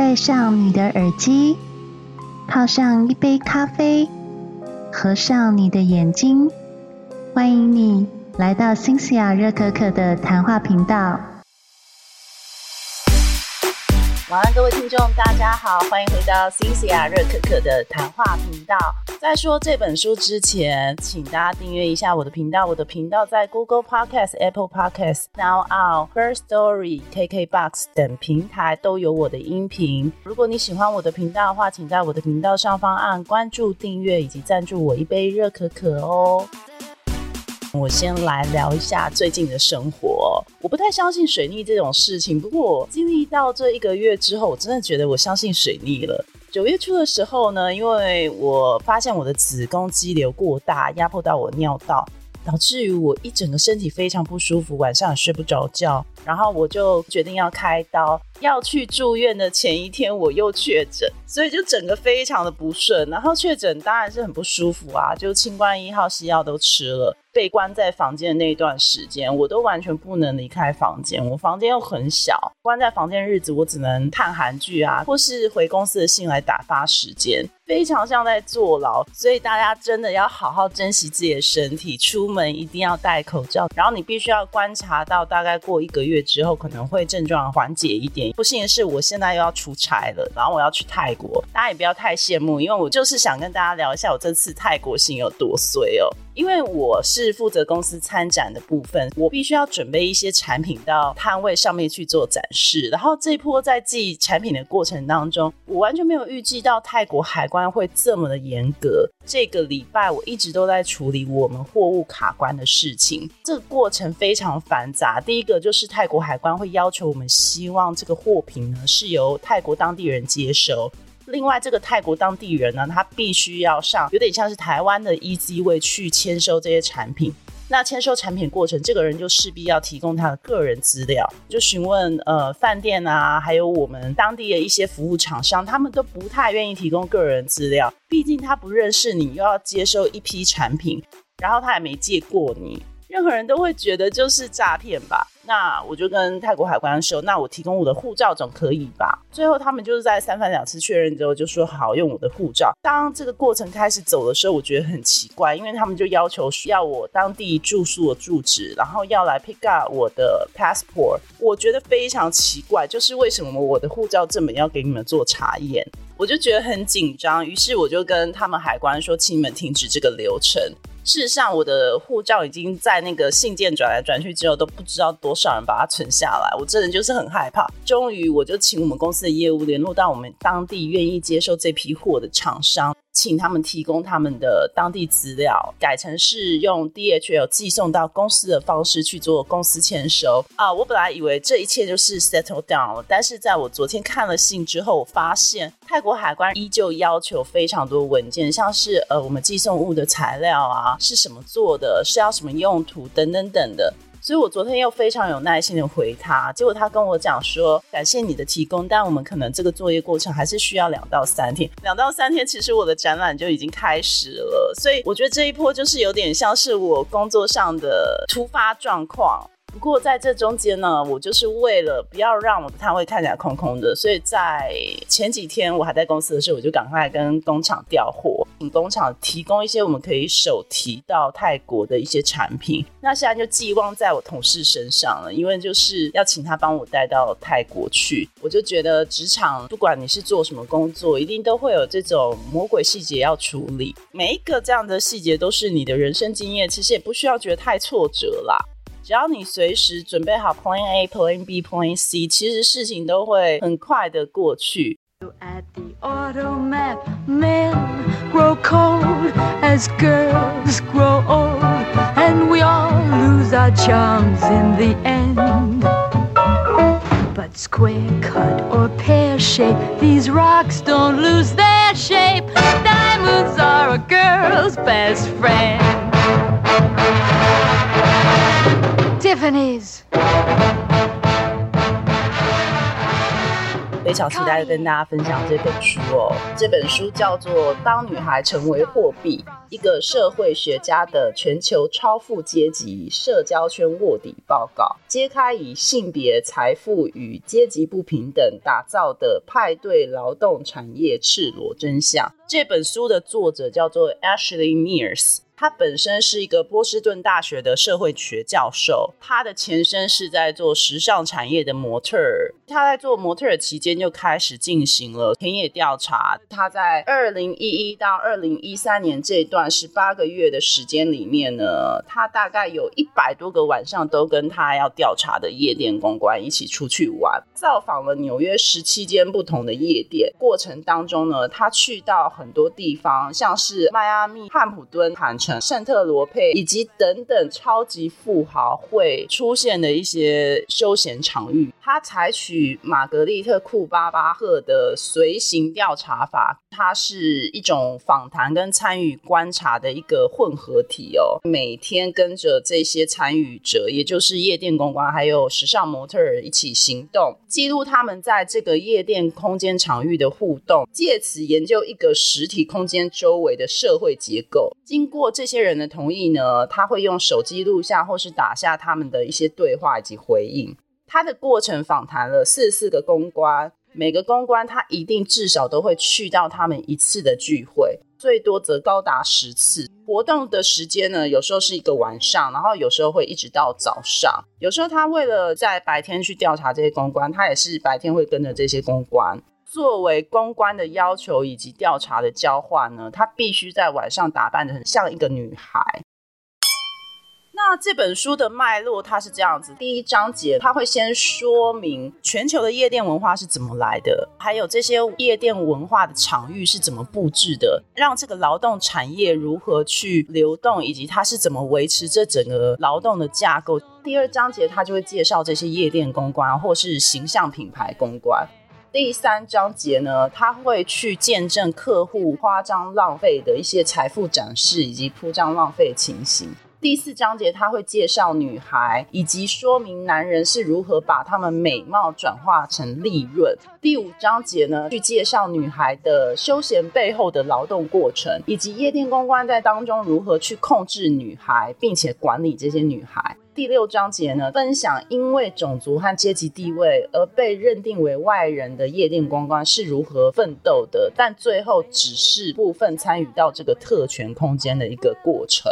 戴上你的耳机，泡上一杯咖啡，合上你的眼睛，欢迎你来到新西亚热可可的谈话频道。晚安，各位听众，大家好，欢迎回到新西亚热可可的谈话频道。在说这本书之前，请大家订阅一下我的频道。我的频道在 Google Podcast、Apple Podcast、Now Out、First Story、KKBox 等平台都有我的音频。如果你喜欢我的频道的话，请在我的频道上方按关注、订阅以及赞助我一杯热可可哦。我先来聊一下最近的生活。我不太相信水逆这种事情，不过经历到这一个月之后，我真的觉得我相信水逆了。九月初的时候呢，因为我发现我的子宫肌瘤过大，压迫到我尿道，导致于我一整个身体非常不舒服，晚上也睡不着觉。然后我就决定要开刀，要去住院的前一天我又确诊，所以就整个非常的不顺。然后确诊当然是很不舒服啊，就清冠一号西药都吃了。被关在房间的那一段时间，我都完全不能离开房间。我房间又很小，关在房间日子，我只能看韩剧啊，或是回公司的信来打发时间，非常像在坐牢。所以大家真的要好好珍惜自己的身体，出门一定要戴口罩。然后你必须要观察到大概过一个月之后，可能会症状缓解一点。不幸的是，我现在又要出差了，然后我要去泰国。大家也不要太羡慕，因为我就是想跟大家聊一下我这次泰国行有多衰哦。因为我是负责公司参展的部分，我必须要准备一些产品到摊位上面去做展示。然后这一波在寄产品的过程当中，我完全没有预计到泰国海关会这么的严格。这个礼拜我一直都在处理我们货物卡关的事情，这个过程非常繁杂。第一个就是泰国海关会要求我们，希望这个货品呢是由泰国当地人接收。另外，这个泰国当地人呢，他必须要上有点像是台湾的 EZ 位去签收这些产品。那签收产品过程，这个人就势必要提供他的个人资料，就询问呃饭店啊，还有我们当地的一些服务厂商，他们都不太愿意提供个人资料，毕竟他不认识你，又要接收一批产品，然后他也没借过你。任何人都会觉得就是诈骗吧？那我就跟泰国海关说，那我提供我的护照总可以吧？最后他们就是在三番两次确认之后，就说好用我的护照。当这个过程开始走的时候，我觉得很奇怪，因为他们就要求要我当地住宿的住址，然后要来 pick up 我的 passport。我觉得非常奇怪，就是为什么我的护照这么要给你们做查验？我就觉得很紧张，于是我就跟他们海关说，请你们停止这个流程。事实上，我的护照已经在那个信件转来转去之后，都不知道多少人把它存下来。我真的就是很害怕。终于，我就请我们公司的业务联络到我们当地愿意接受这批货的厂商。请他们提供他们的当地资料，改成是用 DHL 寄送到公司的方式去做公司签收啊！我本来以为这一切就是 settle down 了，但是在我昨天看了信之后，我发现泰国海关依旧要求非常多文件，像是呃我们寄送物的材料啊，是什么做的，是要什么用途等等等的。所以我昨天又非常有耐心的回他，结果他跟我讲说，感谢你的提供，但我们可能这个作业过程还是需要两到三天。两到三天，其实我的展览就已经开始了，所以我觉得这一波就是有点像是我工作上的突发状况。不过在这中间呢，我就是为了不要让我的摊位看起来空空的，所以在前几天我还在公司的时候，我就赶快跟工厂调货，请工厂提供一些我们可以手提到泰国的一些产品。那现在就寄望在我同事身上了，因为就是要请他帮我带到泰国去。我就觉得职场不管你是做什么工作，一定都会有这种魔鬼细节要处理。每一个这样的细节都是你的人生经验，其实也不需要觉得太挫折啦。只要你随时准备好 Plan A、Plan B、Plan C，其实事情都会很快的过去。At the automat, men grow cold as girls grow old, and we all lose our charms in the end. But square cut or pear shape, these rocks don't lose their shape. Diamonds are a girl's best friend. 非常期待跟大家分享这本书哦。这本书叫做《当女孩成为货币：一个社会学家的全球超富阶级社交圈卧底报告》，揭开以性别、财富与阶级不平等打造的派对劳动产业赤裸真相。这本书的作者叫做 Ashley Mears。他本身是一个波士顿大学的社会学教授，他的前身是在做时尚产业的模特儿。他在做模特儿期间就开始进行了田野调查。他在二零一一到二零一三年这段十八个月的时间里面呢，他大概有一百多个晚上都跟他要调查的夜店公关一起出去玩，造访了纽约十七间不同的夜店。过程当中呢，他去到很多地方，像是迈阿密、汉普敦、坦圣特罗佩以及等等超级富豪会出现的一些休闲场域，他采取玛格丽特库巴巴赫的随行调查法，它是一种访谈跟参与观察的一个混合体哦。每天跟着这些参与者，也就是夜店公关还有时尚模特儿一起行动，记录他们在这个夜店空间场域的互动，借此研究一个实体空间周围的社会结构。经过这些人的同意呢，他会用手机录下或是打下他们的一些对话以及回应。他的过程访谈了四十四个公关，每个公关他一定至少都会去到他们一次的聚会，最多则高达十次。活动的时间呢，有时候是一个晚上，然后有时候会一直到早上。有时候他为了在白天去调查这些公关，他也是白天会跟着这些公关。作为公关的要求以及调查的交换呢，他必须在晚上打扮的很像一个女孩。那这本书的脉络它是这样子：第一章节，它会先说明全球的夜店文化是怎么来的，还有这些夜店文化的场域是怎么布置的，让这个劳动产业如何去流动，以及它是怎么维持这整个劳动的架构。第二章节，它就会介绍这些夜店公关或是形象品牌公关。第三章节呢，他会去见证客户夸张浪费的一些财富展示以及铺张浪费情形。第四章节他会介绍女孩，以及说明男人是如何把他们美貌转化成利润。第五章节呢，去介绍女孩的休闲背后的劳动过程，以及夜店公关在当中如何去控制女孩，并且管理这些女孩。第六章节呢，分享因为种族和阶级地位而被认定为外人的夜店公关是如何奋斗的，但最后只是部分参与到这个特权空间的一个过程。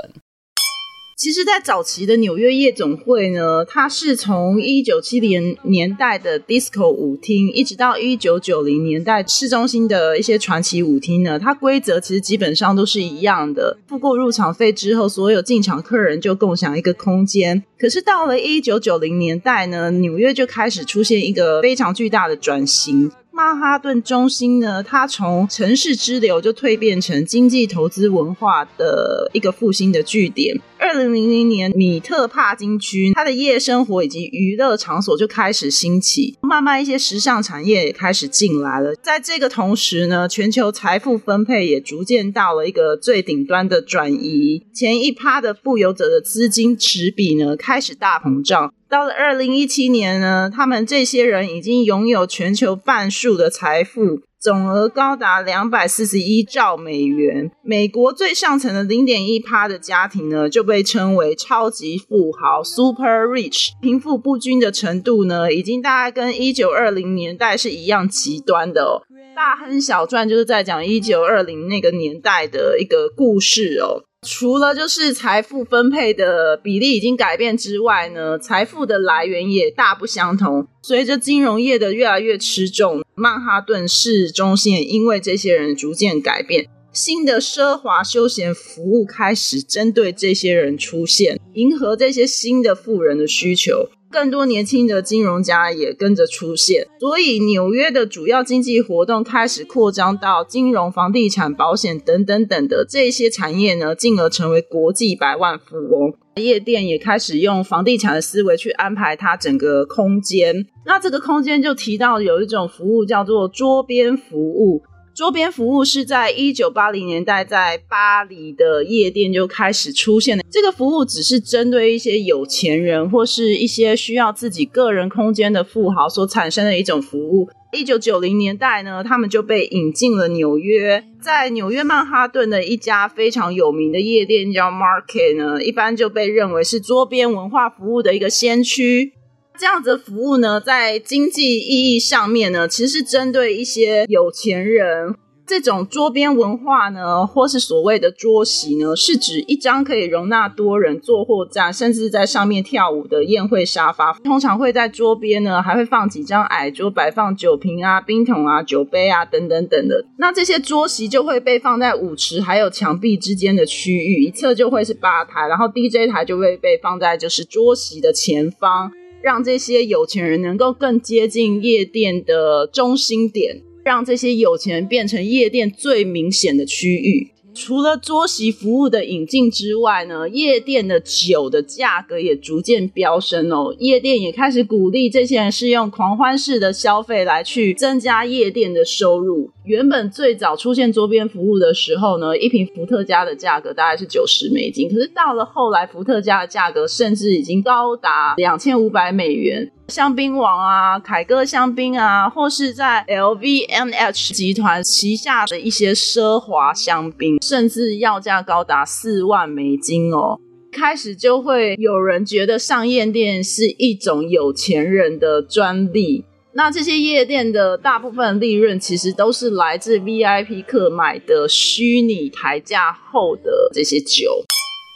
其实，在早期的纽约夜总会呢，它是从一九七零年代的 disco 舞厅，一直到一九九零年代市中心的一些传奇舞厅呢，它规则其实基本上都是一样的。付过入场费之后，所有进场客人就共享一个空间。可是到了一九九零年代呢，纽约就开始出现一个非常巨大的转型。曼哈顿中心呢，它从城市支流就蜕变成经济投资文化的一个复兴的据点。二零零零年，米特帕金区它的夜生活以及娱乐场所就开始兴起，慢慢一些时尚产业也开始进来了。在这个同时呢，全球财富分配也逐渐到了一个最顶端的转移，前一趴的富有者的资金持比呢开始大膨胀。到了二零一七年呢，他们这些人已经拥有全球半数的财富，总额高达两百四十一兆美元。美国最上层的零点一趴的家庭呢，就被称为超级富豪 （super rich）。贫富不均的程度呢，已经大概跟一九二零年代是一样极端的哦。大亨小传就是在讲一九二零那个年代的一个故事哦。除了就是财富分配的比例已经改变之外呢，财富的来源也大不相同。随着金融业的越来越吃重，曼哈顿市中心也因为这些人逐渐改变，新的奢华休闲服务开始针对这些人出现，迎合这些新的富人的需求。更多年轻的金融家也跟着出现，所以纽约的主要经济活动开始扩张到金融、房地产、保险等等等的这些产业呢，进而成为国际百万富翁。夜店也开始用房地产的思维去安排它整个空间。那这个空间就提到有一种服务叫做桌边服务。桌边服务是在一九八零年代在巴黎的夜店就开始出现的。这个服务只是针对一些有钱人或是一些需要自己个人空间的富豪所产生的一种服务。一九九零年代呢，他们就被引进了纽约，在纽约曼哈顿的一家非常有名的夜店叫 Market 呢，一般就被认为是桌边文化服务的一个先驱。这样子的服务呢，在经济意义上面呢，其实是针对一些有钱人。这种桌边文化呢，或是所谓的桌席呢，是指一张可以容纳多人坐或站，甚至在上面跳舞的宴会沙发。通常会在桌边呢，还会放几张矮桌，摆放酒瓶啊、冰桶啊、酒杯啊等等等的。那这些桌席就会被放在舞池还有墙壁之间的区域，一侧就会是吧台，然后 DJ 台就会被放在就是桌席的前方，让这些有钱人能够更接近夜店的中心点。让这些有钱人变成夜店最明显的区域。除了桌席服务的引进之外呢，夜店的酒的价格也逐渐飙升哦。夜店也开始鼓励这些人是用狂欢式的消费来去增加夜店的收入。原本最早出现桌边服务的时候呢，一瓶伏特加的价格大概是九十美金，可是到了后来，伏特加的价格甚至已经高达两千五百美元。香槟王啊，凯歌香槟啊，或是在 LVMH 集团旗下的一些奢华香槟，甚至要价高达四万美金哦。开始就会有人觉得上夜店是一种有钱人的专利。那这些夜店的大部分利润，其实都是来自 VIP 客买的虚拟抬价后的这些酒。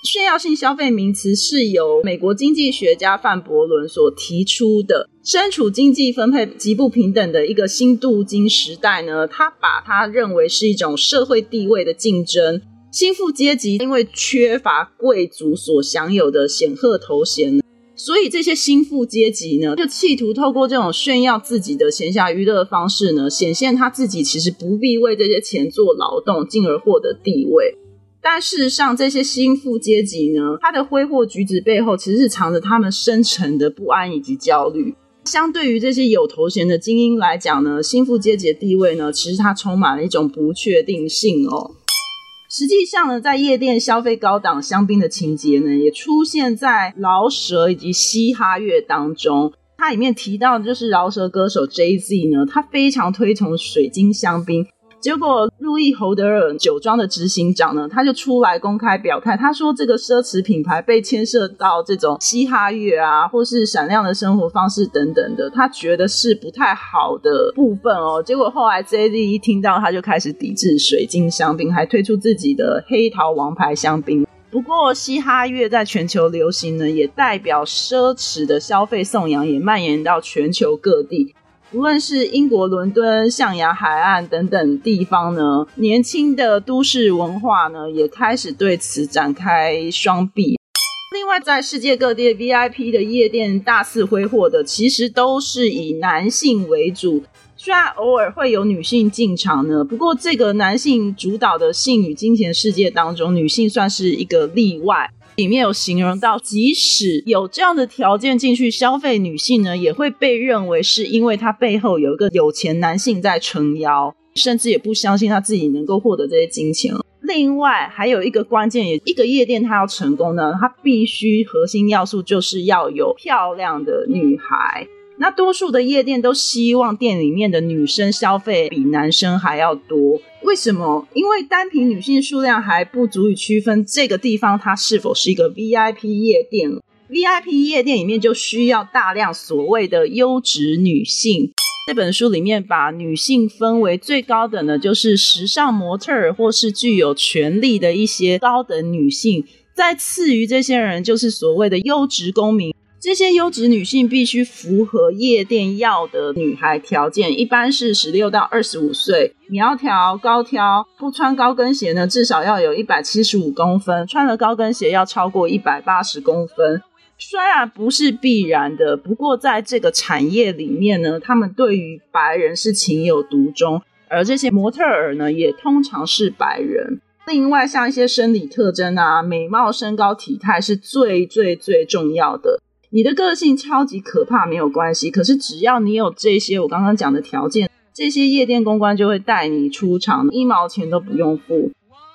炫耀性消费名词是由美国经济学家范伯伦所提出的。身处经济分配极不平等的一个新镀金时代呢，他把它认为是一种社会地位的竞争。新富阶级因为缺乏贵族所享有的显赫头衔，所以这些新富阶级呢，就企图透过这种炫耀自己的闲暇娱乐方式呢，显现他自己其实不必为这些钱做劳动，进而获得地位。但事实上，这些新富阶级呢，他的挥霍举止背后，其实是藏着他们深沉的不安以及焦虑。相对于这些有头衔的精英来讲呢，新富阶级的地位呢，其实它充满了一种不确定性哦。实际上呢，在夜店消费高档香槟的情节呢，也出现在饶舌以及嘻哈乐当中。它里面提到的就是饶舌歌手 Jay Z 呢，他非常推崇水晶香槟。结果，路易侯德尔酒庄的执行长呢，他就出来公开表态，他说这个奢侈品牌被牵涉到这种嘻哈乐啊，或是闪亮的生活方式等等的，他觉得是不太好的部分哦。结果后来 J D 一听到，他就开始抵制水晶香槟，还推出自己的黑桃王牌香槟。不过，嘻哈乐在全球流行呢，也代表奢侈的消费颂扬也蔓延到全球各地。无论是英国伦敦、象牙海岸等等地方呢，年轻的都市文化呢，也开始对此展开双臂。另外，在世界各地 VIP 的夜店大肆挥霍的，其实都是以男性为主。虽然偶尔会有女性进场呢，不过这个男性主导的性与金钱世界当中，女性算是一个例外。里面有形容到，即使有这样的条件进去消费，女性呢也会被认为是因为她背后有一个有钱男性在撑腰，甚至也不相信她自己能够获得这些金钱。另外还有一个关键，也一个夜店它要成功呢，它必须核心要素就是要有漂亮的女孩。那多数的夜店都希望店里面的女生消费比男生还要多，为什么？因为单凭女性数量还不足以区分这个地方它是否是一个 VIP 夜店。VIP 夜店里面就需要大量所谓的优质女性。这本书里面把女性分为最高等的，就是时尚模特儿或是具有权力的一些高等女性，再次于这些人就是所谓的优质公民。这些优质女性必须符合夜店要的女孩条件，一般是十六到二十五岁，苗条高挑，不穿高跟鞋呢，至少要有一百七十五公分，穿了高跟鞋要超过一百八十公分。虽然不是必然的，不过在这个产业里面呢，他们对于白人是情有独钟，而这些模特儿呢，也通常是白人。另外，像一些生理特征啊，美貌、身高、体态是最最最重要的。你的个性超级可怕没有关系，可是只要你有这些我刚刚讲的条件，这些夜店公关就会带你出场，一毛钱都不用付。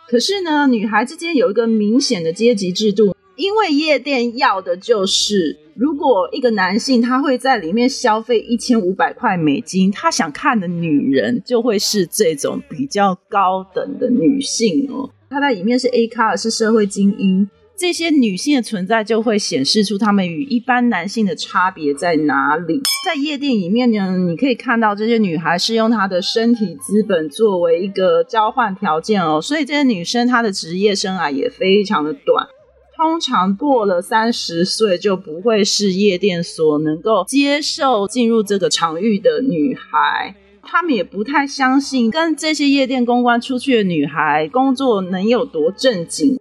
可是呢，女孩之间有一个明显的阶级制度，因为夜店要的就是，如果一个男性他会在里面消费一千五百块美金，他想看的女人就会是这种比较高等的女性哦。他在里面是 A 卡，是社会精英，这些女性的存在就会显示出她们与一般男性的差别在哪里。在夜店里面呢，你可以看到这些女孩是用她的身体资本作为一个交换条件哦，所以这些女生她的职业生涯也非常的短。通常过了三十岁就不会是夜店所能够接受进入这个场域的女孩，他们也不太相信跟这些夜店公关出去的女孩工作能有多正经。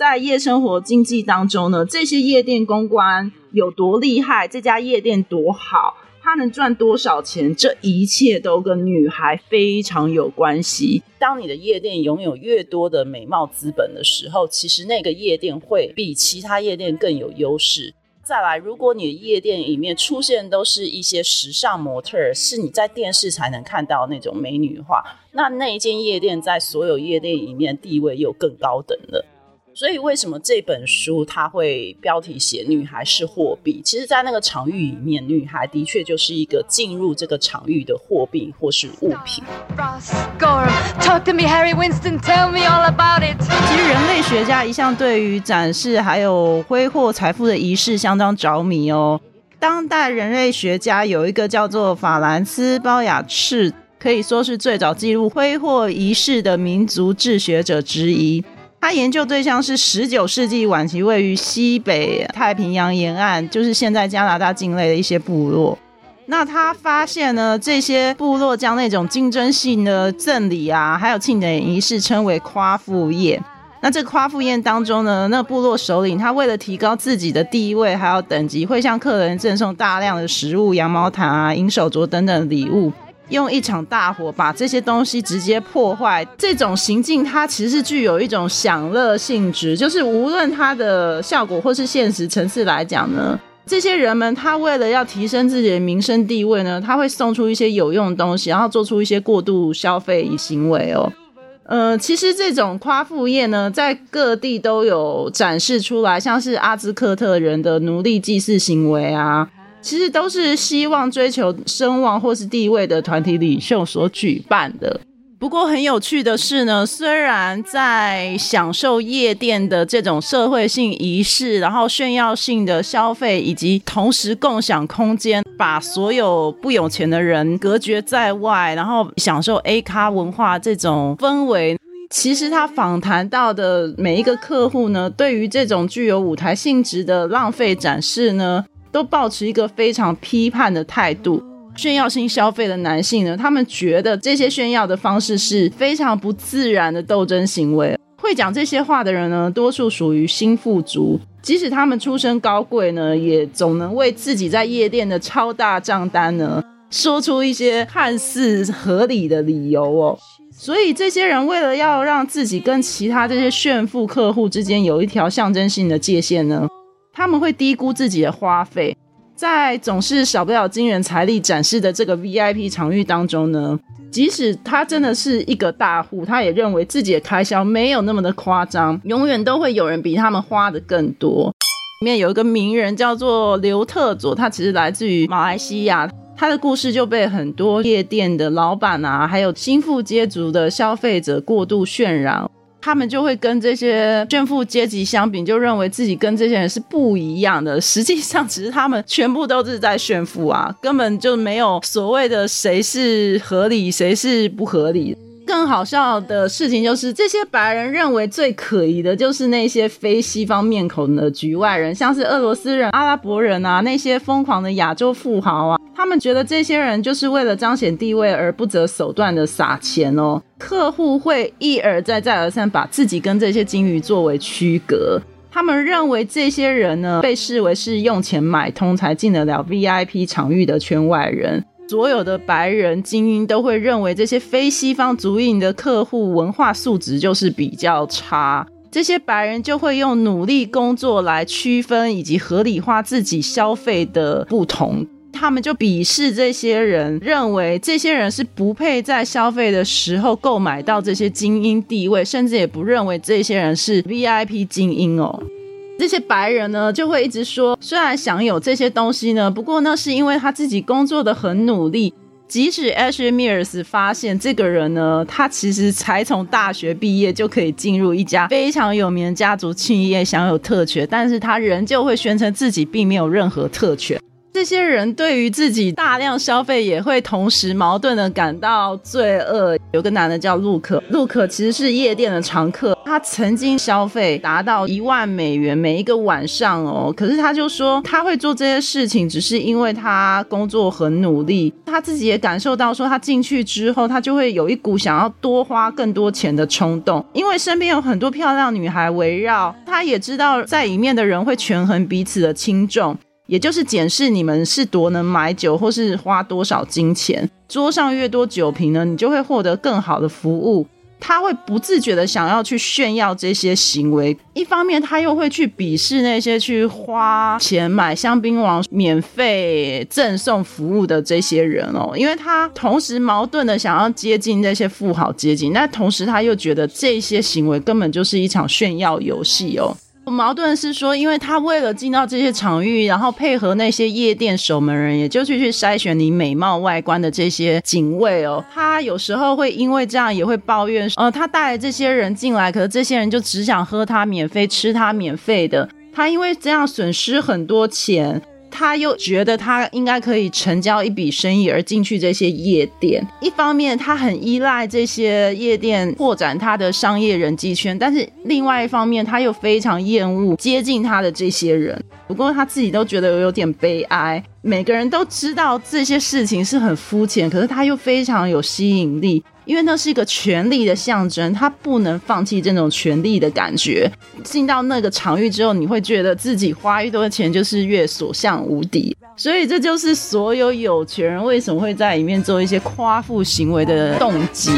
在夜生活经济当中呢，这些夜店公关有多厉害，这家夜店多好。他能赚多少钱？这一切都跟女孩非常有关系。当你的夜店拥有越多的美貌资本的时候，其实那个夜店会比其他夜店更有优势。再来，如果你的夜店里面出现都是一些时尚模特，是你在电视才能看到那种美女的话，那那一间夜店在所有夜店里面地位又更高等了。所以，为什么这本书它会标题写“女孩是货币”？其实，在那个场域里面，女孩的确就是一个进入这个场域的货币或是物品。其实，人类学家一向对于展示还有挥霍财富的仪式相当着迷哦。当代人类学家有一个叫做法兰斯·包雅士，可以说是最早记录挥霍仪式的民族志学者之一。他研究对象是十九世纪晚期位于西北太平洋沿岸，就是现在加拿大境内的一些部落。那他发现呢，这些部落将那种竞争性的赠礼啊，还有庆典仪式称为夸父宴。那这夸父宴当中呢，那部落首领他为了提高自己的地位还有等级，会向客人赠送大量的食物、羊毛毯啊、银手镯等等礼物。用一场大火把这些东西直接破坏，这种行径它其实是具有一种享乐性质，就是无论它的效果或是现实层次来讲呢，这些人们他为了要提升自己的民生地位呢，他会送出一些有用的东西，然后做出一些过度消费行为哦。呃，其实这种夸父宴呢，在各地都有展示出来，像是阿兹克特人的奴隶祭祀行为啊。其实都是希望追求声望或是地位的团体领袖所举办的。不过很有趣的是呢，虽然在享受夜店的这种社会性仪式，然后炫耀性的消费，以及同时共享空间，把所有不有钱的人隔绝在外，然后享受 A 咖文化这种氛围，其实他访谈到的每一个客户呢，对于这种具有舞台性质的浪费展示呢。都保持一个非常批判的态度。炫耀性消费的男性呢，他们觉得这些炫耀的方式是非常不自然的斗争行为。会讲这些话的人呢，多数属于新富族，即使他们出身高贵呢，也总能为自己在夜店的超大账单呢，说出一些看似合理的理由哦。所以这些人为了要让自己跟其他这些炫富客户之间有一条象征性的界限呢。他们会低估自己的花费，在总是少不了惊人财力展示的这个 VIP 场域当中呢，即使他真的是一个大户，他也认为自己的开销没有那么的夸张，永远都会有人比他们花的更多。里面有一个名人叫做刘特佐，他其实来自于马来西亚，他的故事就被很多夜店的老板啊，还有心腹接族的消费者过度渲染。他们就会跟这些炫富阶级相比，就认为自己跟这些人是不一样的。实际上，只是他们全部都是在炫富啊，根本就没有所谓的谁是合理，谁是不合理。更好笑的事情就是，这些白人认为最可疑的就是那些非西方面孔的局外人，像是俄罗斯人、阿拉伯人啊，那些疯狂的亚洲富豪啊。他们觉得这些人就是为了彰显地位而不择手段的撒钱哦。客户会一而再、再而三把自己跟这些金鱼作为区隔。他们认为这些人呢，被视为是用钱买通才进得了 VIP 场域的圈外人。所有的白人精英都会认为这些非西方族裔的客户文化素质就是比较差。这些白人就会用努力工作来区分以及合理化自己消费的不同。他们就鄙视这些人，认为这些人是不配在消费的时候购买到这些精英地位，甚至也不认为这些人是 VIP 精英哦。这些白人呢，就会一直说，虽然享有这些东西呢，不过那，是因为他自己工作的很努力。即使 Ashley Mears 发现这个人呢，他其实才从大学毕业就可以进入一家非常有名的家族企业，享有特权，但是他仍旧会宣称自己并没有任何特权。这些人对于自己大量消费也会同时矛盾的感到罪恶。有个男的叫陆可，陆可其实是夜店的常客，他曾经消费达到一万美元每一个晚上哦。可是他就说他会做这些事情，只是因为他工作很努力，他自己也感受到说他进去之后，他就会有一股想要多花更多钱的冲动，因为身边有很多漂亮女孩围绕，他也知道在里面的人会权衡彼此的轻重。也就是检视你们是多能买酒，或是花多少金钱。桌上越多酒瓶呢，你就会获得更好的服务。他会不自觉的想要去炫耀这些行为，一方面他又会去鄙视那些去花钱买香槟王免费赠送服务的这些人哦，因为他同时矛盾的想要接近那些富豪阶级，但同时他又觉得这些行为根本就是一场炫耀游戏哦。矛盾是说，因为他为了进到这些场域，然后配合那些夜店守门人，也就去去筛选你美貌外观的这些警卫哦，他有时候会因为这样也会抱怨，呃，他带了这些人进来，可是这些人就只想喝他免费、吃他免费的，他因为这样损失很多钱。他又觉得他应该可以成交一笔生意而进去这些夜店。一方面，他很依赖这些夜店扩展他的商业人际圈，但是另外一方面，他又非常厌恶接近他的这些人。不过他自己都觉得有点悲哀。每个人都知道这些事情是很肤浅，可是他又非常有吸引力。因为那是一个权力的象征，他不能放弃这种权力的感觉。进到那个场域之后，你会觉得自己花越多的钱就是越所向无敌。所以这就是所有有钱人为什么会在里面做一些夸父行为的动机。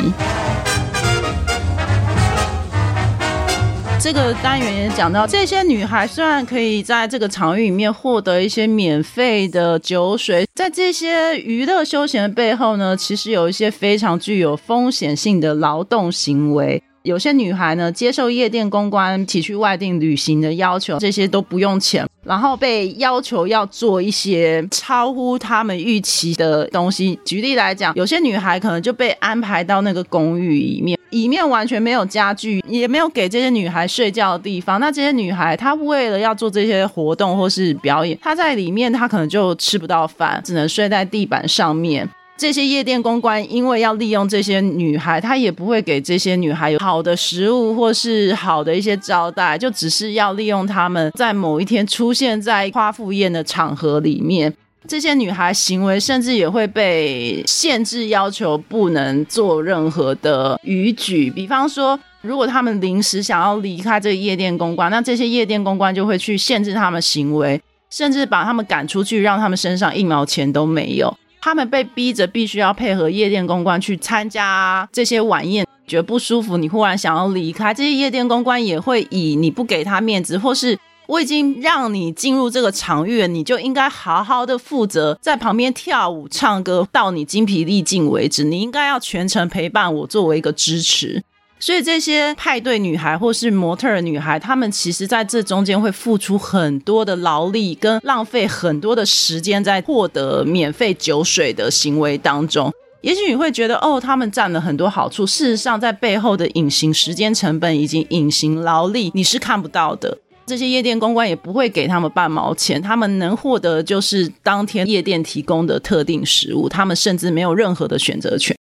这个单元也讲到，这些女孩虽然可以在这个场域里面获得一些免费的酒水，在这些娱乐休闲的背后呢，其实有一些非常具有风险性的劳动行为。有些女孩呢，接受夜店公关提去外地旅行的要求，这些都不用钱，然后被要求要做一些超乎他们预期的东西。举例来讲，有些女孩可能就被安排到那个公寓里面。里面完全没有家具，也没有给这些女孩睡觉的地方。那这些女孩，她为了要做这些活动或是表演，她在里面，她可能就吃不到饭，只能睡在地板上面。这些夜店公关因为要利用这些女孩，他也不会给这些女孩有好的食物或是好的一些招待，就只是要利用她们在某一天出现在夸父宴的场合里面。这些女孩行为甚至也会被限制，要求不能做任何的逾矩。比方说，如果他们临时想要离开这个夜店公关，那这些夜店公关就会去限制他们行为，甚至把他们赶出去，让他们身上一毛钱都没有。他们被逼着必须要配合夜店公关去参加这些晚宴，觉得不舒服，你忽然想要离开，这些夜店公关也会以你不给他面子，或是。我已经让你进入这个场域，你就应该好好的负责在旁边跳舞、唱歌，到你精疲力尽为止。你应该要全程陪伴我，作为一个支持。所以这些派对女孩或是模特女孩，她们其实在这中间会付出很多的劳力，跟浪费很多的时间在获得免费酒水的行为当中。也许你会觉得，哦，他们占了很多好处。事实上，在背后的隐形时间成本以及隐形劳力，你是看不到的。这些夜店公关也不会给他们半毛钱，他们能获得就是当天夜店提供的特定食物，他们甚至没有任何的选择权。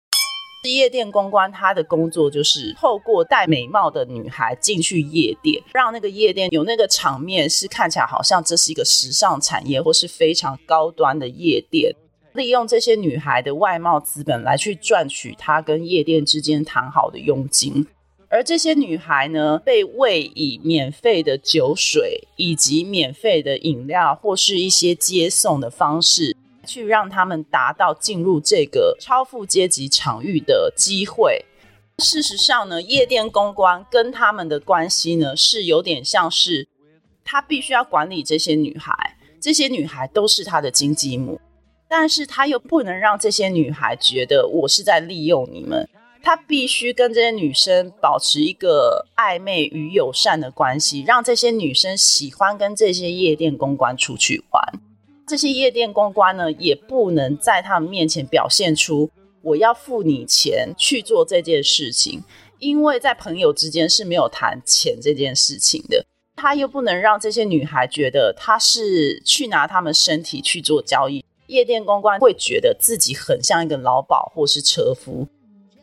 夜店公关他的工作就是透过带美貌的女孩进去夜店，让那个夜店有那个场面是看起来好像这是一个时尚产业或是非常高端的夜店，利用这些女孩的外貌资本来去赚取他跟夜店之间谈好的佣金。而这些女孩呢，被喂以免费的酒水，以及免费的饮料，或是一些接送的方式，去让他们达到进入这个超富阶级场域的机会。事实上呢，夜店公关跟他们的关系呢，是有点像是他必须要管理这些女孩，这些女孩都是他的经济母，但是他又不能让这些女孩觉得我是在利用你们。他必须跟这些女生保持一个暧昧与友善的关系，让这些女生喜欢跟这些夜店公关出去玩。这些夜店公关呢，也不能在他们面前表现出我要付你钱去做这件事情，因为在朋友之间是没有谈钱这件事情的。他又不能让这些女孩觉得他是去拿他们身体去做交易。夜店公关会觉得自己很像一个劳保或是车夫。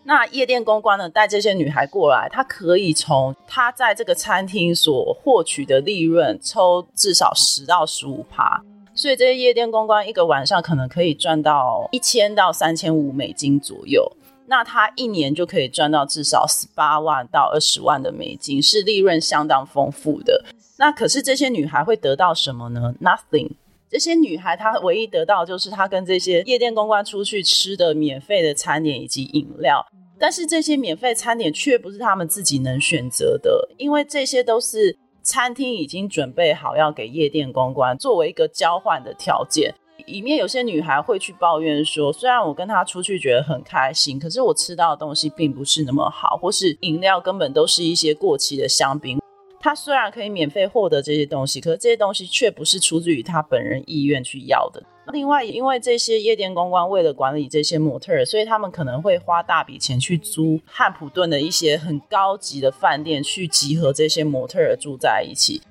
那夜店公关呢，带这些女孩过来，他可以从他在这个餐厅所获取的利润抽至少十到十五趴，所以这些夜店公关一个晚上可能可以赚到一千到三千五美金左右，那他一年就可以赚到至少十八万到二十万的美金，是利润相当丰富的。那可是这些女孩会得到什么呢？Nothing。这些女孩她唯一得到就是她跟这些夜店公关出去吃的免费的餐点以及饮料。但是这些免费餐点却不是她们自己能选择的，因为这些都是餐厅已经准备好要给夜店公关作为一个交换的条件。里面有些女孩会去抱怨说，虽然我跟她出去觉得很开心，可是我吃到的东西并不是那么好，或是饮料根本都是一些过期的香槟。他虽然可以免费获得这些东西，可是这些东西却不是出自于他本人意愿去要的。另外，因为这些夜店公关为了管理这些模特儿，所以他们可能会花大笔钱去租汉普顿的一些很高级的饭店，去集合这些模特儿住在一起。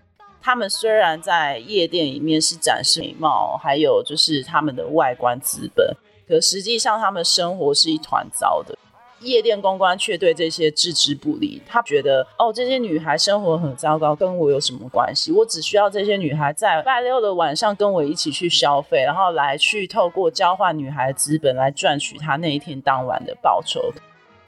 他们虽然在夜店里面是展示美貌，还有就是他们的外观资本，可实际上他们生活是一团糟的。夜店公关却对这些置之不理，他觉得哦，这些女孩生活很糟糕，跟我有什么关系？我只需要这些女孩在拜六的晚上跟我一起去消费，然后来去透过交换女孩资本来赚取他那一天当晚的报酬。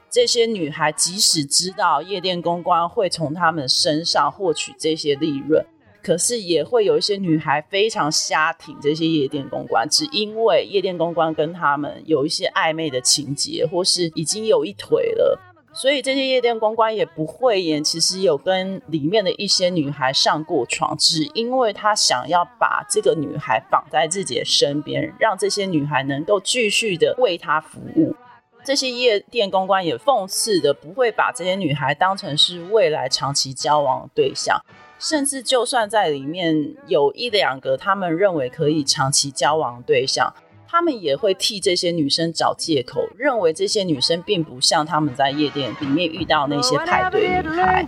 这些女孩即使知道夜店公关会从他们身上获取这些利润。可是也会有一些女孩非常瞎挺这些夜店公关，只因为夜店公关跟他们有一些暧昧的情节，或是已经有一腿了，所以这些夜店公关也不会演。其实有跟里面的一些女孩上过床，只因为他想要把这个女孩绑在自己的身边，让这些女孩能够继续的为他服务。这些夜店公关也讽刺的不会把这些女孩当成是未来长期交往的对象。甚至就算在里面有一两个他们认为可以长期交往对象，他们也会替这些女生找借口，认为这些女生并不像他们在夜店里面遇到那些派对女孩。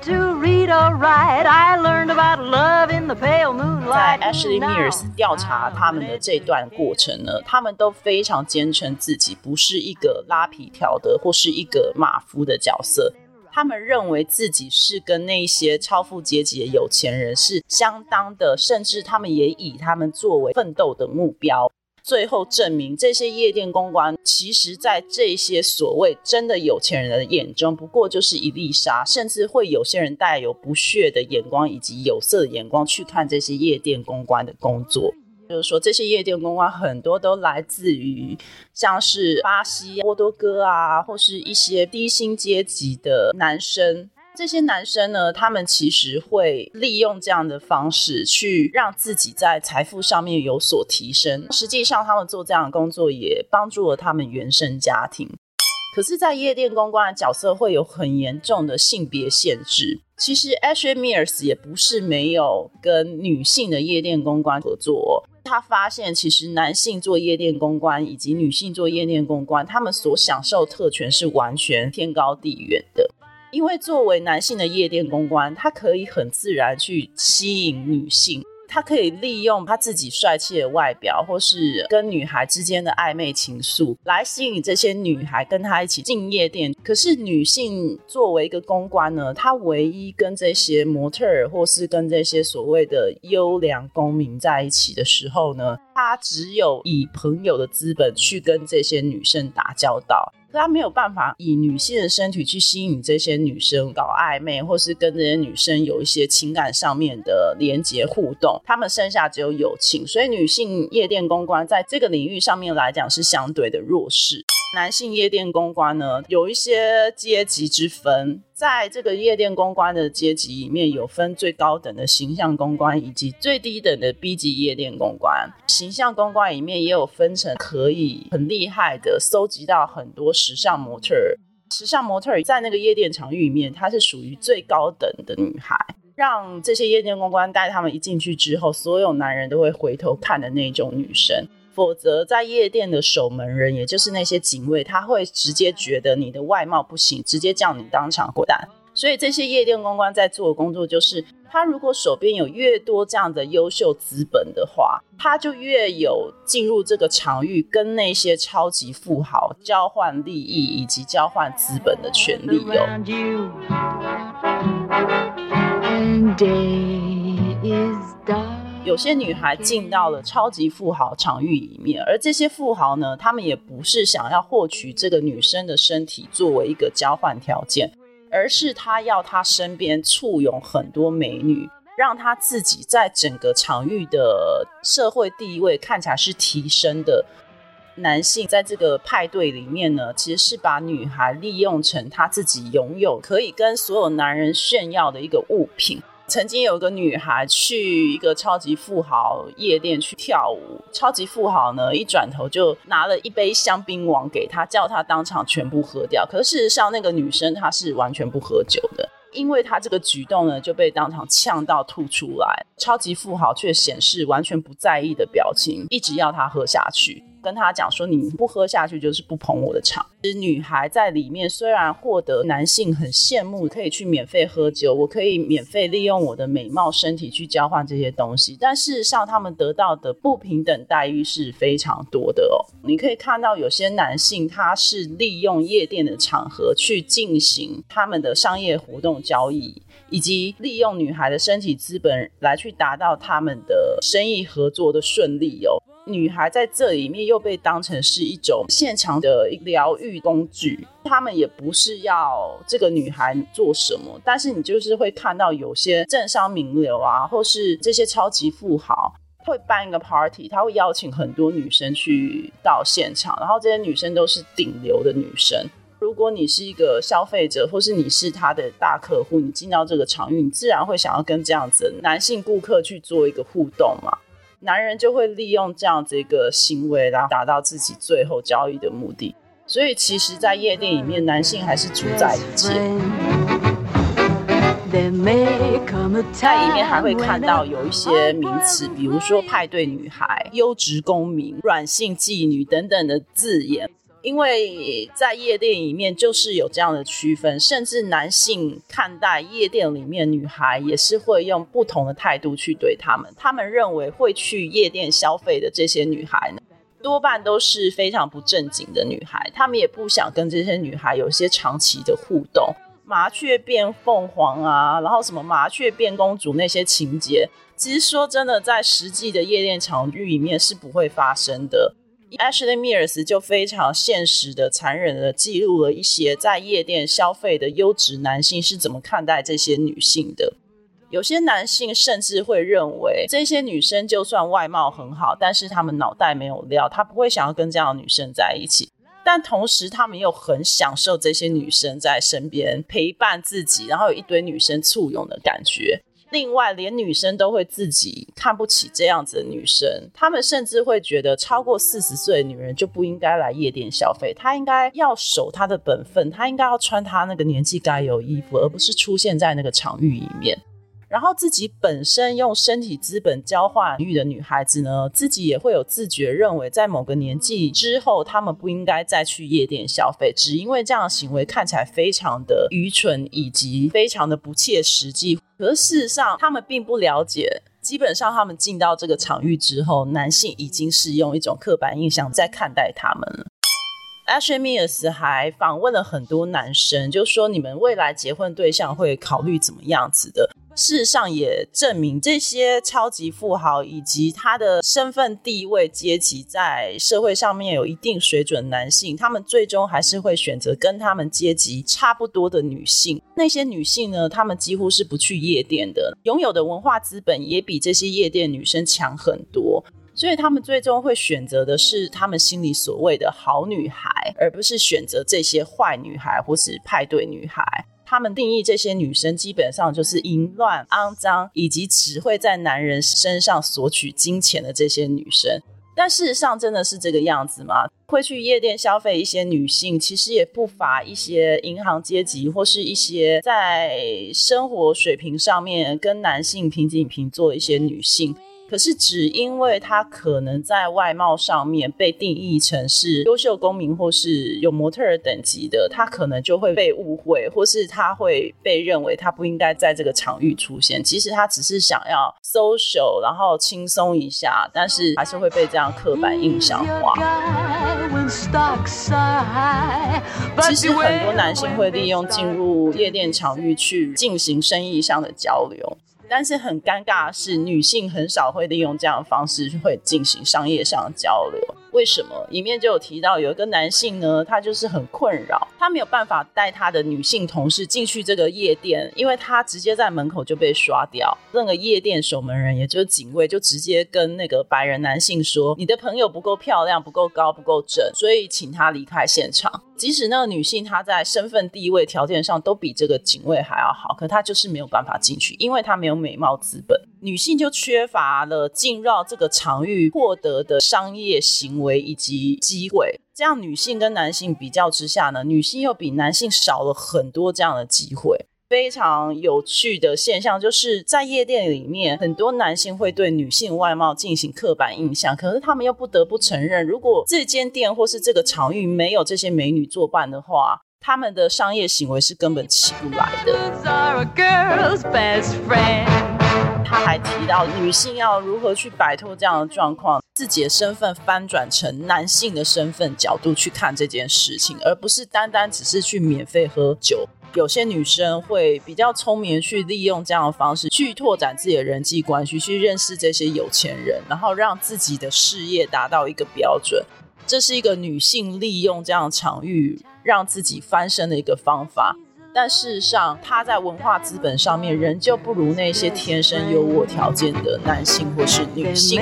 在 Ashley Mears 调查他们的这段过程呢，他们都非常坚称自己不是一个拉皮条的或是一个马夫的角色。他们认为自己是跟那些超富阶级的有钱人是相当的，甚至他们也以他们作为奋斗的目标。最后证明，这些夜店公关其实，在这些所谓真的有钱人的眼中，不过就是一粒沙，甚至会有些人带有不屑的眼光以及有色的眼光去看这些夜店公关的工作。就是说，这些夜店公关很多都来自于像是巴西、波多哥啊，或是一些低薪阶级的男生。这些男生呢，他们其实会利用这样的方式去让自己在财富上面有所提升。实际上，他们做这样的工作也帮助了他们原生家庭。可是，在夜店公关的角色会有很严重的性别限制。其实，Ashley Mears 也不是没有跟女性的夜店公关合作。他发现，其实男性做夜店公关以及女性做夜店公关，他们所享受特权是完全天高地远的。因为作为男性的夜店公关，他可以很自然去吸引女性。他可以利用他自己帅气的外表，或是跟女孩之间的暧昧情愫，来吸引这些女孩跟他一起进夜店。可是女性作为一个公关呢，她唯一跟这些模特儿或是跟这些所谓的优良公民在一起的时候呢，她只有以朋友的资本去跟这些女生打交道。他没有办法以女性的身体去吸引这些女生搞暧昧，或是跟这些女生有一些情感上面的连接互动。他们剩下只有友情，所以女性夜店公关在这个领域上面来讲是相对的弱势。男性夜店公关呢，有一些阶级之分，在这个夜店公关的阶级里面有分最高等的形象公关，以及最低等的 B 级夜店公关。形象公关里面也有分成可以很厉害的，搜集到很多时尚模特儿，时尚模特在那个夜店场域里面，她是属于最高等的女孩。让这些夜店公关带他们一进去之后，所有男人都会回头看的那种女生。否则，在夜店的守门人，也就是那些警卫，他会直接觉得你的外貌不行，直接叫你当场滚蛋。所以，这些夜店公关在做的工作就是，他如果手边有越多这样的优秀资本的话，他就越有进入这个场域跟那些超级富豪交换利益以及交换资本的权利哟。有些女孩进到了超级富豪场域里面，而这些富豪呢，他们也不是想要获取这个女生的身体作为一个交换条件，而是他要他身边簇拥很多美女，让他自己在整个场域的社会地位看起来是提升的。男性在这个派对里面呢，其实是把女孩利用成他自己拥有可以跟所有男人炫耀的一个物品。曾经有个女孩去一个超级富豪夜店去跳舞，超级富豪呢一转头就拿了一杯香槟王给她，叫她当场全部喝掉。可是事实上，那个女生她是完全不喝酒的。因为他这个举动呢，就被当场呛到吐出来。超级富豪却显示完全不在意的表情，一直要他喝下去。跟他讲说，你不喝下去就是不捧我的场。其实女孩在里面虽然获得男性很羡慕，可以去免费喝酒，我可以免费利用我的美貌身体去交换这些东西，但事实上他们得到的不平等待遇是非常多的哦。你可以看到有些男性他是利用夜店的场合去进行他们的商业活动交易，以及利用女孩的身体资本来去达到他们的生意合作的顺利哦。女孩在这里面又被当成是一种现场的疗愈工具，他们也不是要这个女孩做什么，但是你就是会看到有些政商名流啊，或是这些超级富豪会办一个 party，他会邀请很多女生去到现场，然后这些女生都是顶流的女生。如果你是一个消费者，或是你是他的大客户，你进到这个场域，你自然会想要跟这样子男性顾客去做一个互动嘛。男人就会利用这样子一个行为，然后达到自己最后交易的目的。所以，其实，在夜店里面，男性还是主宰一切。在里面还会看到有一些名词，比如说派对女孩、优质公民、软性妓女等等的字眼。因为在夜店里面就是有这样的区分，甚至男性看待夜店里面女孩也是会用不同的态度去对他们。他们认为会去夜店消费的这些女孩呢，多半都是非常不正经的女孩，他们也不想跟这些女孩有一些长期的互动。麻雀变凤凰啊，然后什么麻雀变公主那些情节，其实说真的，在实际的夜店场域里面是不会发生的。Ashley Mears 就非常现实的、残忍的记录了一些在夜店消费的优质男性是怎么看待这些女性的。有些男性甚至会认为，这些女生就算外貌很好，但是他们脑袋没有料，他不会想要跟这样的女生在一起。但同时，他们又很享受这些女生在身边陪伴自己，然后有一堆女生簇拥的感觉。另外，连女生都会自己看不起这样子的女生，他们甚至会觉得超过四十岁的女人就不应该来夜店消费，她应该要守她的本分，她应该要穿她那个年纪该有衣服，而不是出现在那个场域里面。然后自己本身用身体资本交换欲的女孩子呢，自己也会有自觉认为，在某个年纪之后，她们不应该再去夜店消费，只因为这样的行为看起来非常的愚蠢以及非常的不切实际。可是事实上，他们并不了解，基本上他们进到这个场域之后，男性已经是用一种刻板印象在看待他们了。Ashley Mears 还访问了很多男生，就说你们未来结婚对象会考虑怎么样子的。事实上也证明，这些超级富豪以及他的身份地位阶级在社会上面有一定水准，男性他们最终还是会选择跟他们阶级差不多的女性。那些女性呢，她们几乎是不去夜店的，拥有的文化资本也比这些夜店女生强很多，所以他们最终会选择的是他们心里所谓的好女孩，而不是选择这些坏女孩或是派对女孩。他们定义这些女生基本上就是淫乱、肮脏，以及只会在男人身上索取金钱的这些女生。但事实上真的是这个样子吗？会去夜店消费一些女性，其实也不乏一些银行阶级或是一些在生活水平上面跟男性平起平坐的一些女性。可是，只因为他可能在外貌上面被定义成是优秀公民，或是有模特儿等级的，他可能就会被误会，或是他会被认为他不应该在这个场域出现。其实他只是想要 social，然后轻松一下，但是还是会被这样刻板印象化。其实很多男性会利用进入夜店场域去进行生意上的交流。但是很尴尬的是，女性很少会利用这样的方式会进行商业上的交流。为什么？里面就有提到有一个男性呢，他就是很困扰，他没有办法带他的女性同事进去这个夜店，因为他直接在门口就被刷掉。那个夜店守门人，也就是警卫，就直接跟那个白人男性说：“你的朋友不够漂亮，不够高，不够正，所以请他离开现场。”即使那个女性她在身份地位条件上都比这个警卫还要好，可她就是没有办法进去，因为她没有美貌资本。女性就缺乏了进入这个场域获得的商业行为以及机会。这样女性跟男性比较之下呢，女性又比男性少了很多这样的机会。非常有趣的现象就是在夜店里面，很多男性会对女性外貌进行刻板印象，可是他们又不得不承认，如果这间店或是这个场域没有这些美女作伴的话，他们的商业行为是根本起不来的。他还提到，女性要如何去摆脱这样的状况，自己的身份翻转成男性的身份角度去看这件事情，而不是单单只是去免费喝酒。有些女生会比较聪明，去利用这样的方式去拓展自己的人际关系，去认识这些有钱人，然后让自己的事业达到一个标准。这是一个女性利用这样场域让自己翻身的一个方法。但事实上，他在文化资本上面仍旧不如那些天生优渥条件的男性或是女性。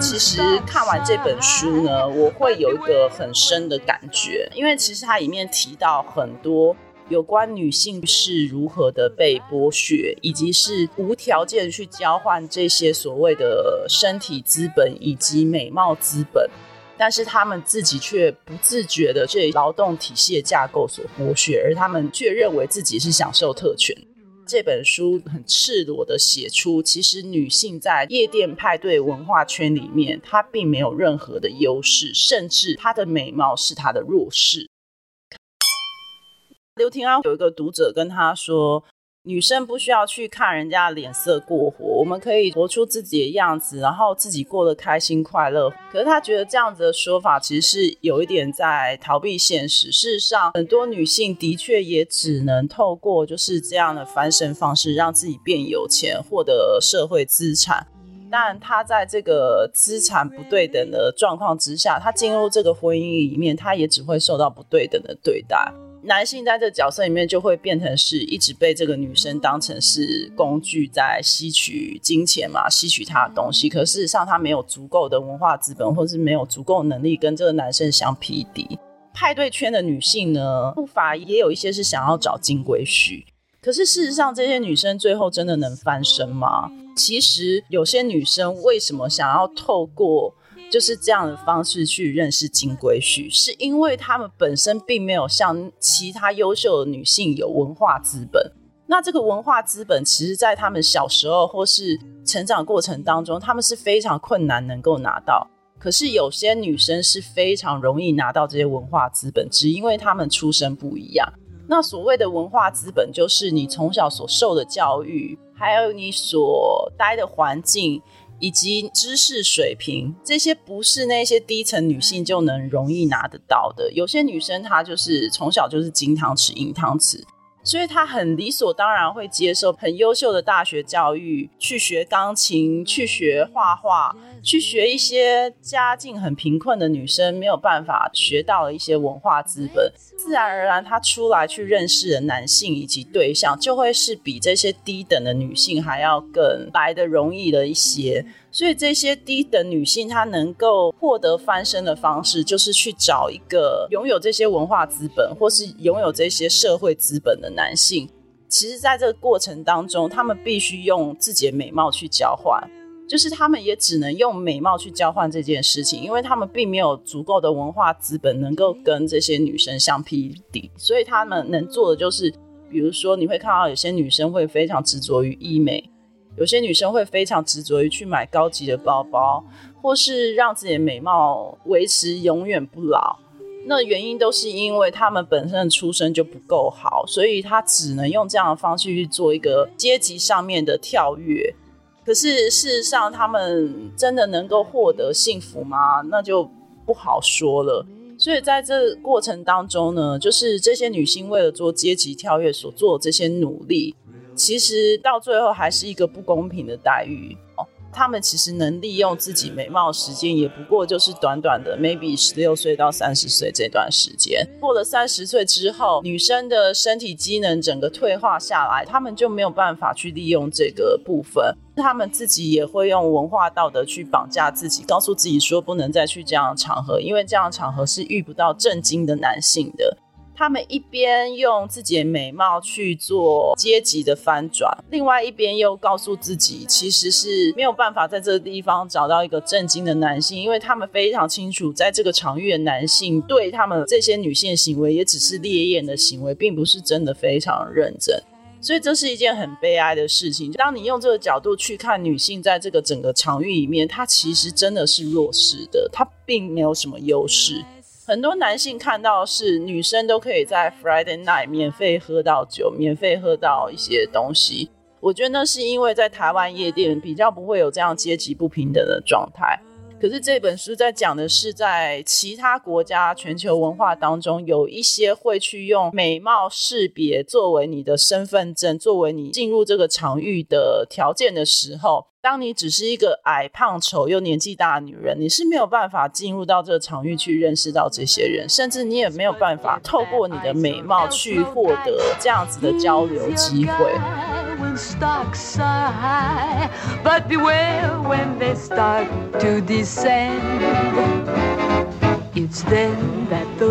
其实看完这本书呢，我会有一个很深的感觉，因为其实它里面提到很多。有关女性是如何的被剥削，以及是无条件去交换这些所谓的身体资本以及美貌资本，但是他们自己却不自觉的被劳动体系的架构所剥削，而他们却认为自己是享受特权。这本书很赤裸的写出，其实女性在夜店派对文化圈里面，她并没有任何的优势，甚至她的美貌是她的弱势。刘婷安有一个读者跟他说：“女生不需要去看人家脸色过活，我们可以活出自己的样子，然后自己过得开心快乐。”可是他觉得这样子的说法其实是有一点在逃避现实。事实上，很多女性的确也只能透过就是这样的翻身方式，让自己变有钱，获得社会资产。但她在这个资产不对等的状况之下，她进入这个婚姻里面，她也只会受到不对等的对待。男性在这角色里面就会变成是一直被这个女生当成是工具在吸取金钱嘛，吸取她的东西。可事实上，她没有足够的文化资本，或是没有足够能力跟这个男生相匹敌。派对圈的女性呢，不乏也有一些是想要找金龟婿。可是事实上，这些女生最后真的能翻身吗？其实有些女生为什么想要透过？就是这样的方式去认识金龟婿，是因为他们本身并没有像其他优秀的女性有文化资本。那这个文化资本，其实在他们小时候或是成长过程当中，他们是非常困难能够拿到。可是有些女生是非常容易拿到这些文化资本，只因为他们出身不一样。那所谓的文化资本，就是你从小所受的教育，还有你所待的环境。以及知识水平，这些不是那些低层女性就能容易拿得到的。有些女生她就是从小就是金汤匙、银汤匙，所以她很理所当然会接受很优秀的大学教育，去学钢琴，去学画画，去学一些家境很贫困的女生没有办法学到的一些文化资本。自然而然，她出来去认识的男性以及对象，就会是比这些低等的女性还要更来的容易的一些。所以这些低等女性，她能够获得翻身的方式，就是去找一个拥有这些文化资本，或是拥有这些社会资本的男性。其实，在这个过程当中，他们必须用自己的美貌去交换，就是他们也只能用美貌去交换这件事情，因为他们并没有足够的文化资本能够跟这些女生相匹敌，所以他们能做的就是，比如说，你会看到有些女生会非常执着于医美。有些女生会非常执着于去买高级的包包，或是让自己的美貌维持永远不老。那原因都是因为她们本身的出身就不够好，所以她只能用这样的方式去做一个阶级上面的跳跃。可是事实上，她们真的能够获得幸福吗？那就不好说了。所以在这过程当中呢，就是这些女性为了做阶级跳跃所做的这些努力。其实到最后还是一个不公平的待遇哦。他们其实能利用自己美貌时间，也不过就是短短的 maybe 十六岁到三十岁这段时间。过了三十岁之后，女生的身体机能整个退化下来，他们就没有办法去利用这个部分。他们自己也会用文化道德去绑架自己，告诉自己说不能再去这样的场合，因为这样的场合是遇不到正经的男性的。他们一边用自己的美貌去做阶级的翻转，另外一边又告诉自己，其实是没有办法在这个地方找到一个正经的男性，因为他们非常清楚，在这个场域的男性对他们这些女性行为也只是烈焰的行为，并不是真的非常认真。所以这是一件很悲哀的事情。当你用这个角度去看女性在这个整个场域里面，她其实真的是弱势的，她并没有什么优势。很多男性看到是女生都可以在 Friday night 免费喝到酒，免费喝到一些东西。我觉得那是因为在台湾夜店比较不会有这样阶级不平等的状态。可是这本书在讲的是，在其他国家全球文化当中，有一些会去用美貌识别作为你的身份证，作为你进入这个场域的条件的时候。当你只是一个矮胖丑又年纪大的女人，你是没有办法进入到这个场域去认识到这些人，甚至你也没有办法透过你的美貌去获得这样子的交流机会。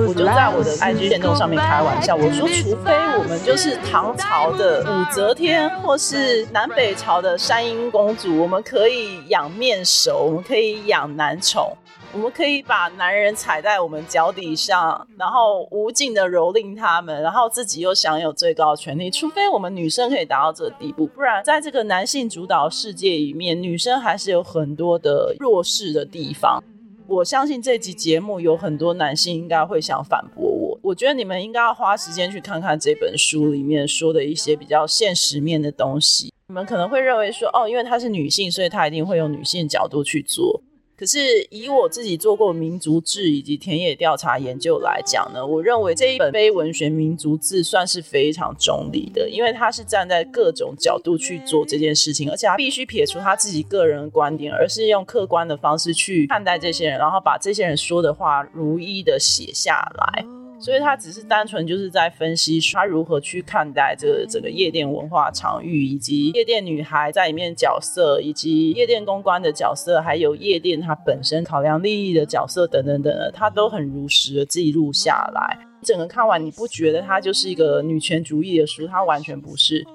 我就在我的 IG 线动上面开玩笑，我说，除非我们就是唐朝的武则天，或是南北朝的山阴公主，我们可以养面熟，我们可以养男宠，我们可以把男人踩在我们脚底上，然后无尽的蹂躏他们，然后自己又享有最高权利。除非我们女生可以达到这个地步，不然在这个男性主导世界里面，女生还是有很多的弱势的地方。我相信这集节目有很多男性应该会想反驳我。我觉得你们应该要花时间去看看这本书里面说的一些比较现实面的东西。你们可能会认为说，哦，因为她是女性，所以她一定会用女性角度去做。可是以我自己做过民族志以及田野调查研究来讲呢，我认为这一本非文学民族志算是非常中立的，因为他是站在各种角度去做这件事情，而且他必须撇除他自己个人的观点，而是用客观的方式去看待这些人，然后把这些人说的话如一的写下来。所以他只是单纯就是在分析他如何去看待这个整个夜店文化场域，以及夜店女孩在里面角色，以及夜店公关的角色，还有夜店它本身考量利益的角色等等等等，他都很如实的记录下来。整个看完，你不觉得它就是一个女权主义的书？它完全不是。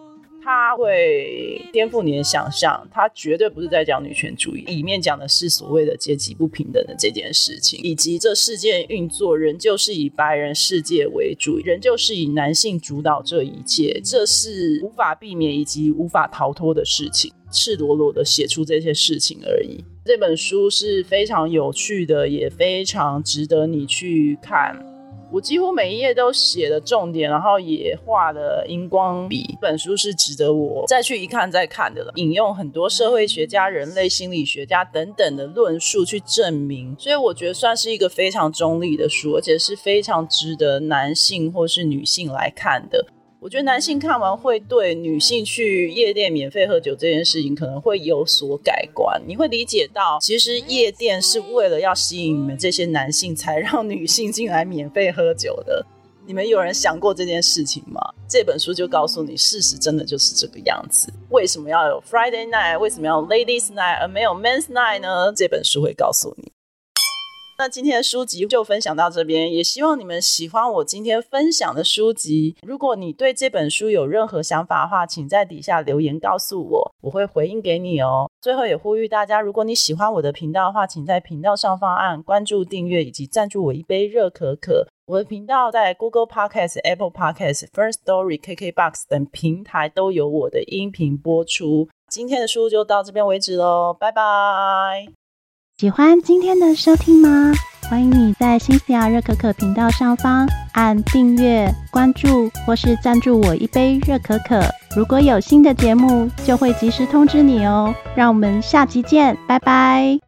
它会颠覆你的想象，它绝对不是在讲女权主义，里面讲的是所谓的阶级不平等的这件事情，以及这事件运作仍旧是以白人世界为主，仍旧是以男性主导这一切，这是无法避免以及无法逃脱的事情，赤裸裸的写出这些事情而已。这本书是非常有趣的，也非常值得你去看。我几乎每一页都写了重点，然后也画了荧光笔。这本书是值得我再去一看再看的了。引用很多社会学家、人类心理学家等等的论述去证明，所以我觉得算是一个非常中立的书，而且是非常值得男性或是女性来看的。我觉得男性看完会对女性去夜店免费喝酒这件事情可能会有所改观。你会理解到，其实夜店是为了要吸引你们这些男性才让女性进来免费喝酒的。你们有人想过这件事情吗？这本书就告诉你，事实真的就是这个样子。为什么要有 Friday night？为什么要 Ladies night 而没有 Men's night 呢？这本书会告诉你。那今天的书籍就分享到这边，也希望你们喜欢我今天分享的书籍。如果你对这本书有任何想法的话，请在底下留言告诉我，我会回应给你哦。最后也呼吁大家，如果你喜欢我的频道的话，请在频道上方按关注、订阅以及赞助我一杯热可可。我的频道在 Google Podcast、Apple Podcast、First Story、KKBox 等平台都有我的音频播出。今天的书就到这边为止喽，拜拜。喜欢今天的收听吗？欢迎你在新西亚热可可频道上方按订阅、关注或是赞助我一杯热可可。如果有新的节目，就会及时通知你哦。让我们下期见，拜拜。